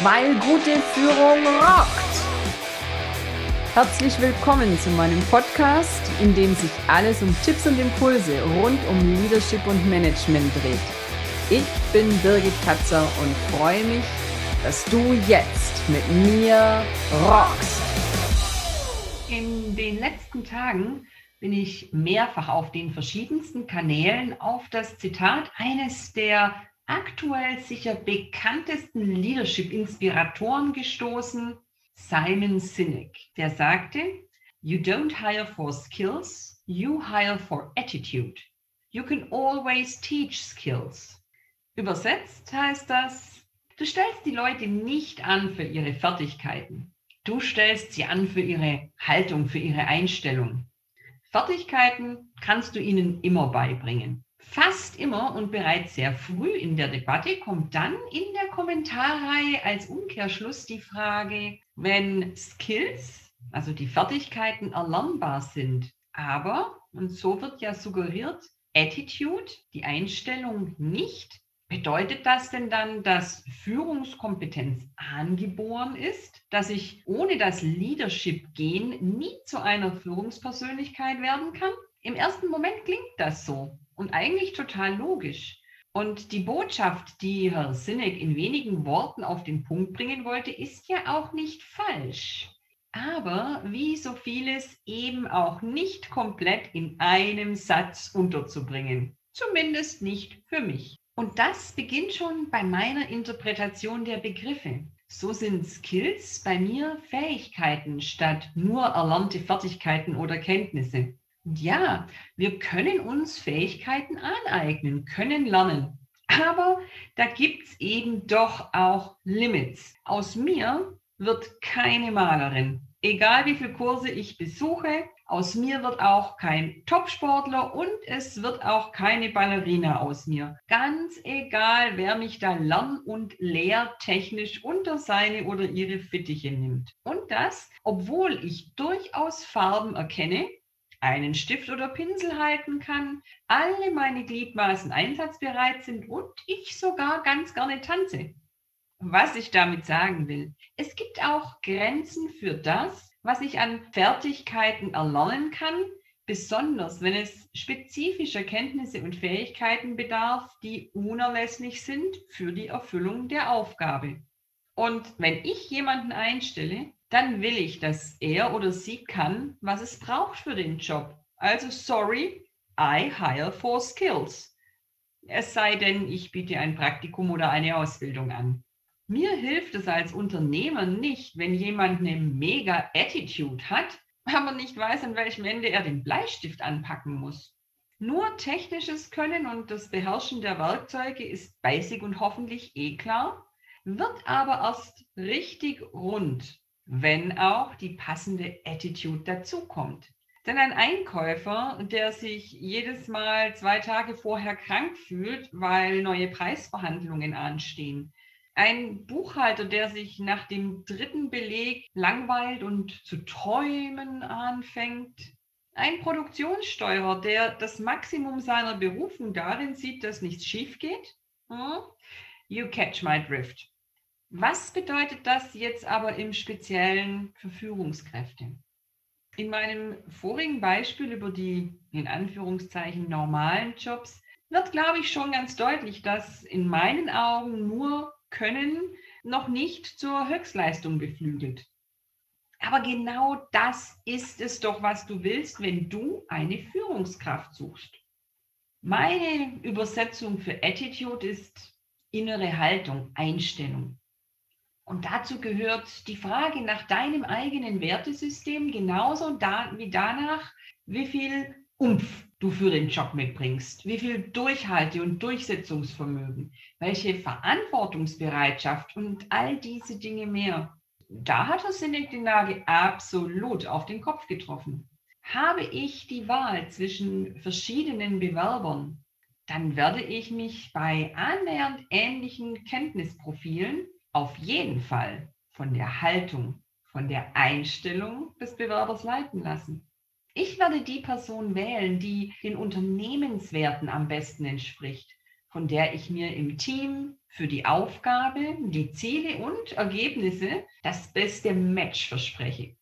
weil gute Führung rockt. Herzlich willkommen zu meinem Podcast, in dem sich alles um Tipps und Impulse rund um Leadership und Management dreht. Ich bin Birgit Katzer und freue mich, dass du jetzt mit mir rockst. In den letzten Tagen bin ich mehrfach auf den verschiedensten Kanälen auf das Zitat eines der aktuell sicher bekanntesten Leadership-Inspiratoren gestoßen, Simon Sinek, der sagte, You don't hire for skills, you hire for attitude. You can always teach skills. Übersetzt heißt das, du stellst die Leute nicht an für ihre Fertigkeiten. Du stellst sie an für ihre Haltung, für ihre Einstellung. Fertigkeiten kannst du ihnen immer beibringen. Fast immer und bereits sehr früh in der Debatte kommt dann in der Kommentarreihe als Umkehrschluss die Frage, wenn Skills, also die Fertigkeiten erlernbar sind, aber, und so wird ja suggeriert, Attitude, die Einstellung nicht, Bedeutet das denn dann, dass Führungskompetenz angeboren ist, dass ich ohne das Leadership-Gen nie zu einer Führungspersönlichkeit werden kann? Im ersten Moment klingt das so und eigentlich total logisch. Und die Botschaft, die Herr Sinek in wenigen Worten auf den Punkt bringen wollte, ist ja auch nicht falsch. Aber wie so vieles eben auch nicht komplett in einem Satz unterzubringen. Zumindest nicht für mich. Und das beginnt schon bei meiner Interpretation der Begriffe. So sind Skills bei mir Fähigkeiten statt nur erlernte Fertigkeiten oder Kenntnisse. Und ja, wir können uns Fähigkeiten aneignen, können lernen. Aber da gibt es eben doch auch Limits. Aus mir wird keine Malerin. Egal wie viele Kurse ich besuche, aus mir wird auch kein Topsportler und es wird auch keine Ballerina aus mir. Ganz egal, wer mich da lern- und lehrtechnisch unter seine oder ihre Fittiche nimmt. Und das, obwohl ich durchaus Farben erkenne, einen Stift oder Pinsel halten kann, alle meine Gliedmaßen einsatzbereit sind und ich sogar ganz gerne tanze. Was ich damit sagen will, es gibt auch Grenzen für das, was ich an Fertigkeiten erlernen kann, besonders wenn es spezifischer Kenntnisse und Fähigkeiten bedarf, die unerlässlich sind für die Erfüllung der Aufgabe. Und wenn ich jemanden einstelle, dann will ich, dass er oder sie kann, was es braucht für den Job. Also sorry, I hire for skills. Es sei denn, ich biete ein Praktikum oder eine Ausbildung an. Mir hilft es als Unternehmer nicht, wenn jemand eine mega Attitude hat, aber nicht weiß, an welchem Ende er den Bleistift anpacken muss. Nur technisches Können und das Beherrschen der Werkzeuge ist basic und hoffentlich eh klar, wird aber erst richtig rund, wenn auch die passende Attitude dazukommt. Denn ein Einkäufer, der sich jedes Mal zwei Tage vorher krank fühlt, weil neue Preisverhandlungen anstehen, ein Buchhalter, der sich nach dem dritten Beleg langweilt und zu träumen anfängt. Ein Produktionssteuerer, der das Maximum seiner Berufung darin sieht, dass nichts schief geht. Hm? You catch my drift. Was bedeutet das jetzt aber im Speziellen für Führungskräfte? In meinem vorigen Beispiel über die in Anführungszeichen normalen Jobs wird, glaube ich, schon ganz deutlich, dass in meinen Augen nur können noch nicht zur Höchstleistung beflügelt. Aber genau das ist es doch, was du willst, wenn du eine Führungskraft suchst. Meine Übersetzung für Attitude ist innere Haltung, Einstellung. Und dazu gehört die Frage nach deinem eigenen Wertesystem genauso da, wie danach, wie viel Umf du für den Job mitbringst, wie viel Durchhalte- und Durchsetzungsvermögen, welche Verantwortungsbereitschaft und all diese Dinge mehr. Da hat Sinek die Nagel absolut auf den Kopf getroffen. Habe ich die Wahl zwischen verschiedenen Bewerbern, dann werde ich mich bei annähernd ähnlichen Kenntnisprofilen auf jeden Fall von der Haltung, von der Einstellung des Bewerbers leiten lassen. Ich werde die Person wählen, die den Unternehmenswerten am besten entspricht. von der ich mir im Team für die Aufgabe, die Ziele und Ergebnisse das beste Match verspreche.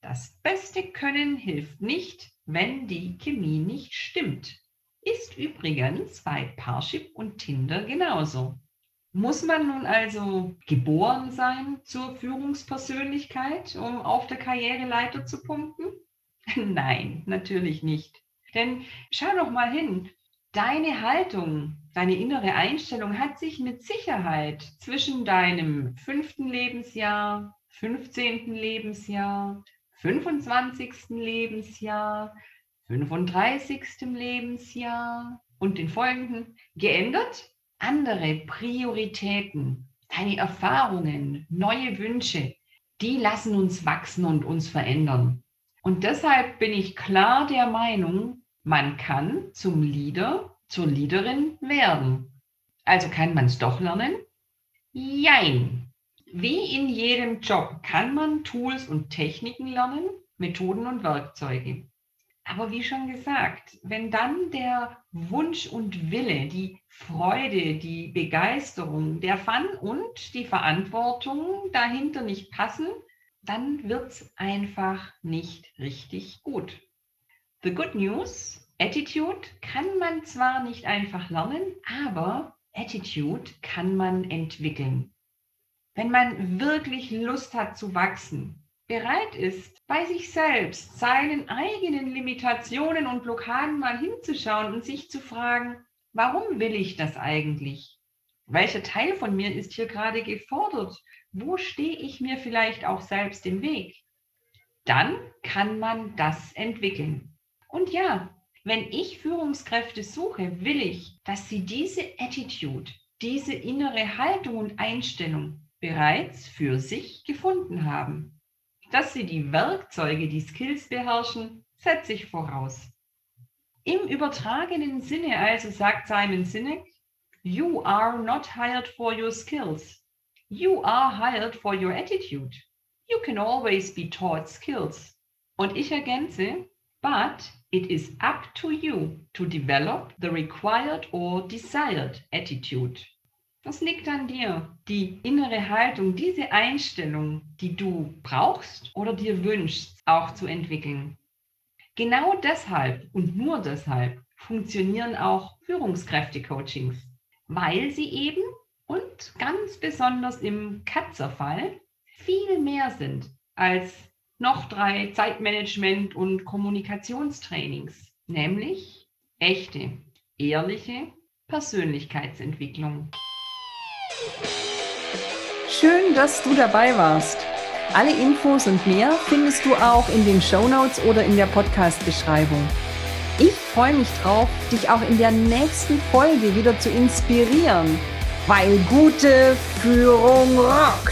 Das beste Können hilft nicht, wenn die Chemie nicht stimmt. Ist übrigens bei Parship und Tinder genauso. Muss man nun also geboren sein zur Führungspersönlichkeit, um auf der Karriereleiter zu pumpen? Nein, natürlich nicht. Denn schau doch mal hin, deine Haltung, deine innere Einstellung hat sich mit Sicherheit zwischen deinem fünften Lebensjahr, 15. Lebensjahr, 25. Lebensjahr, 35. Lebensjahr und den folgenden geändert? Andere Prioritäten, deine Erfahrungen, neue Wünsche, die lassen uns wachsen und uns verändern. Und deshalb bin ich klar der Meinung, man kann zum Leader, zur Leaderin werden. Also kann man es doch lernen? Jein. Wie in jedem Job kann man Tools und Techniken lernen, Methoden und Werkzeuge. Aber wie schon gesagt, wenn dann der Wunsch und Wille, die Freude, die Begeisterung, der Fun und die Verantwortung dahinter nicht passen, dann wird es einfach nicht richtig gut. The good news, Attitude kann man zwar nicht einfach lernen, aber Attitude kann man entwickeln. Wenn man wirklich Lust hat zu wachsen, bereit ist, bei sich selbst, seinen eigenen Limitationen und Blockaden mal hinzuschauen und sich zu fragen, warum will ich das eigentlich? Welcher Teil von mir ist hier gerade gefordert? Wo stehe ich mir vielleicht auch selbst im Weg? Dann kann man das entwickeln. Und ja, wenn ich Führungskräfte suche, will ich, dass sie diese Attitude, diese innere Haltung und Einstellung bereits für sich gefunden haben. Dass sie die Werkzeuge, die Skills beherrschen, setze ich voraus. Im übertragenen Sinne also sagt Simon Sinek, You are not hired for your skills. You are hired for your attitude. You can always be taught skills. Und ich ergänze, but it is up to you to develop the required or desired attitude. Das liegt an dir. Die innere Haltung, diese Einstellung, die du brauchst oder dir wünschst, auch zu entwickeln. Genau deshalb und nur deshalb funktionieren auch Führungskräfte-Coachings, weil sie eben und ganz besonders im Katzerfall viel mehr sind als noch drei Zeitmanagement- und Kommunikationstrainings, nämlich echte, ehrliche Persönlichkeitsentwicklung. Schön, dass du dabei warst. Alle Infos und mehr findest du auch in den Show Notes oder in der Podcast-Beschreibung. Ich freue mich drauf, dich auch in der nächsten Folge wieder zu inspirieren, weil gute Führung rockt.